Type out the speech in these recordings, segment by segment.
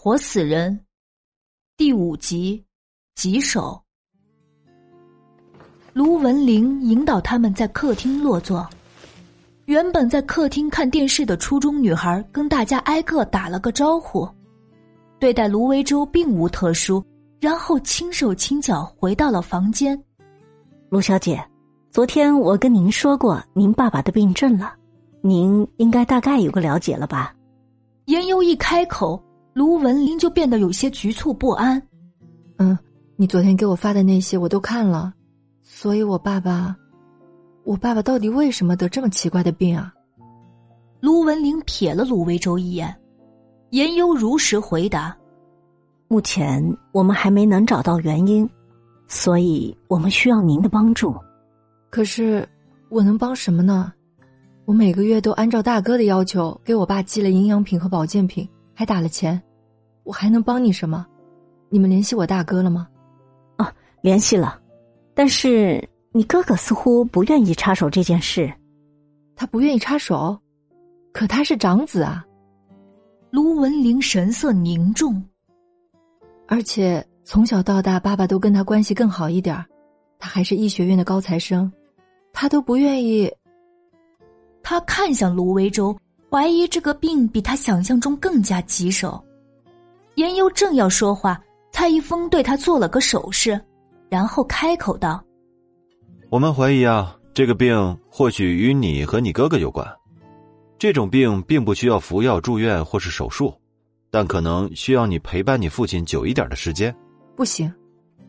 活死人，第五集，棘手。卢文玲引导他们在客厅落座。原本在客厅看电视的初中女孩跟大家挨个打了个招呼，对待卢维洲并无特殊，然后轻手轻脚回到了房间。卢小姐，昨天我跟您说过您爸爸的病症了，您应该大概有个了解了吧？严优一开口。卢文林就变得有些局促不安。嗯，你昨天给我发的那些我都看了，所以我爸爸，我爸爸到底为什么得这么奇怪的病啊？卢文林瞥了卢维洲一眼，严优如实回答：“目前我们还没能找到原因，所以我们需要您的帮助。可是我能帮什么呢？我每个月都按照大哥的要求给我爸寄了营养品和保健品，还打了钱。”我还能帮你什么？你们联系我大哥了吗？哦，联系了，但是你哥哥似乎不愿意插手这件事。他不愿意插手，可他是长子啊。卢文玲神色凝重，而且从小到大，爸爸都跟他关系更好一点他还是医学院的高材生，他都不愿意。他看向卢维洲，怀疑这个病比他想象中更加棘手。严优正要说话，蔡一峰对他做了个手势，然后开口道：“我们怀疑啊，这个病或许与你和你哥哥有关。这种病并不需要服药、住院或是手术，但可能需要你陪伴你父亲久一点的时间。”不行，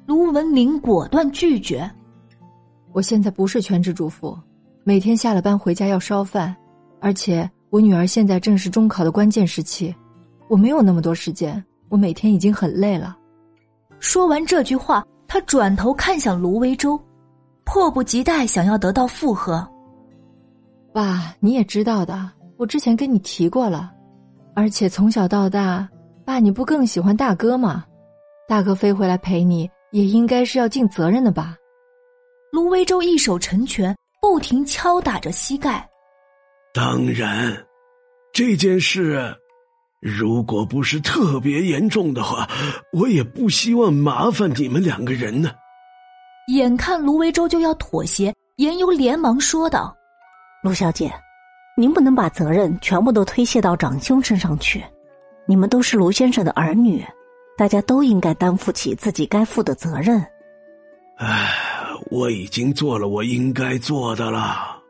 卢文林果断拒绝。我现在不是全职主妇，每天下了班回家要烧饭，而且我女儿现在正是中考的关键时期，我没有那么多时间。我每天已经很累了。说完这句话，他转头看向卢维洲，迫不及待想要得到附和。爸，你也知道的，我之前跟你提过了，而且从小到大，爸你不更喜欢大哥吗？大哥飞回来陪你，也应该是要尽责任的吧？卢维洲一手成拳，不停敲打着膝盖。当然，这件事。如果不是特别严重的话，我也不希望麻烦你们两个人呢。眼看卢维洲就要妥协，严优连忙说道：“卢小姐，您不能把责任全部都推卸到长兄身上去。你们都是卢先生的儿女，大家都应该担负起自己该负的责任。”唉，我已经做了我应该做的了，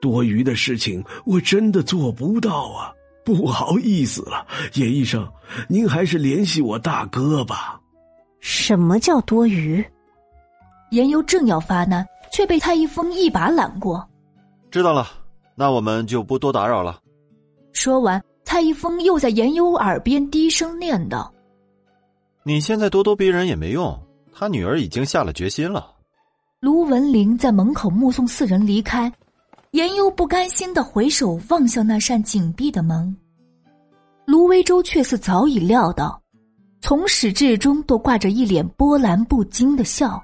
多余的事情我真的做不到啊。不好意思了，严医生，您还是联系我大哥吧。什么叫多余？严优正要发难，却被蔡一峰一把揽过。知道了，那我们就不多打扰了。说完，蔡一峰又在严优耳边低声念叨：“你现在咄咄逼人也没用，他女儿已经下了决心了。”卢文玲在门口目送四人离开。严优不甘心的回首望向那扇紧闭的门，卢维洲却似早已料到，从始至终都挂着一脸波澜不惊的笑。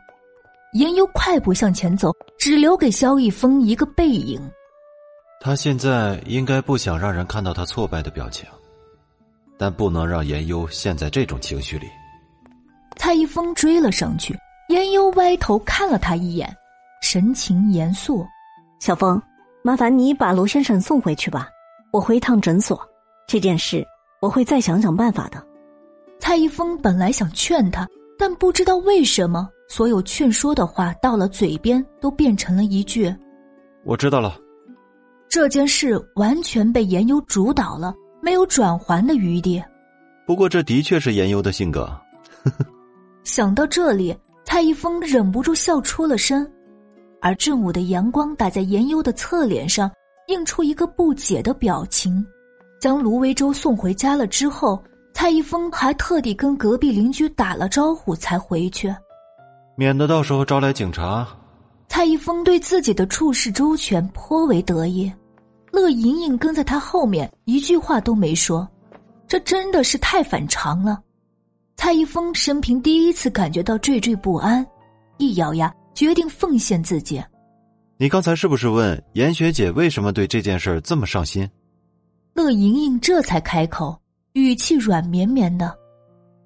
严优快步向前走，只留给萧逸峰一个背影。他现在应该不想让人看到他挫败的表情，但不能让严优陷在这种情绪里。蔡一峰追了上去，严优歪头看了他一眼，神情严肃：“小峰。”麻烦你把罗先生送回去吧，我回一趟诊所。这件事我会再想想办法的。蔡一峰本来想劝他，但不知道为什么，所有劝说的话到了嘴边都变成了一句：“我知道了。”这件事完全被严优主导了，没有转圜的余地。不过这的确是严优的性格。想到这里，蔡一峰忍不住笑出了声。而正午的阳光打在严优的侧脸上，映出一个不解的表情。将卢维洲送回家了之后，蔡一峰还特地跟隔壁邻居打了招呼才回去，免得到时候招来警察。蔡一峰对自己的处事周全颇为得意。乐莹莹跟在他后面，一句话都没说，这真的是太反常了。蔡一峰生平第一次感觉到惴惴不安，一咬牙。决定奉献自己。你刚才是不是问严学姐为什么对这件事这么上心？乐莹莹这才开口，语气软绵绵的：“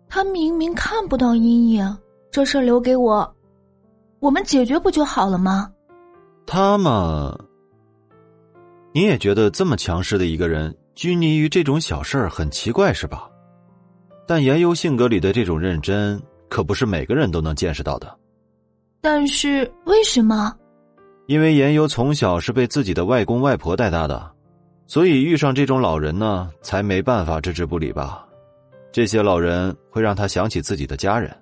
他明明看不到阴影，这事儿留给我，我们解决不就好了吗？他嘛，你也觉得这么强势的一个人拘泥于这种小事儿很奇怪是吧？但言优性格里的这种认真，可不是每个人都能见识到的。但是为什么？因为言优从小是被自己的外公外婆带大的，所以遇上这种老人呢，才没办法置之不理吧。这些老人会让他想起自己的家人。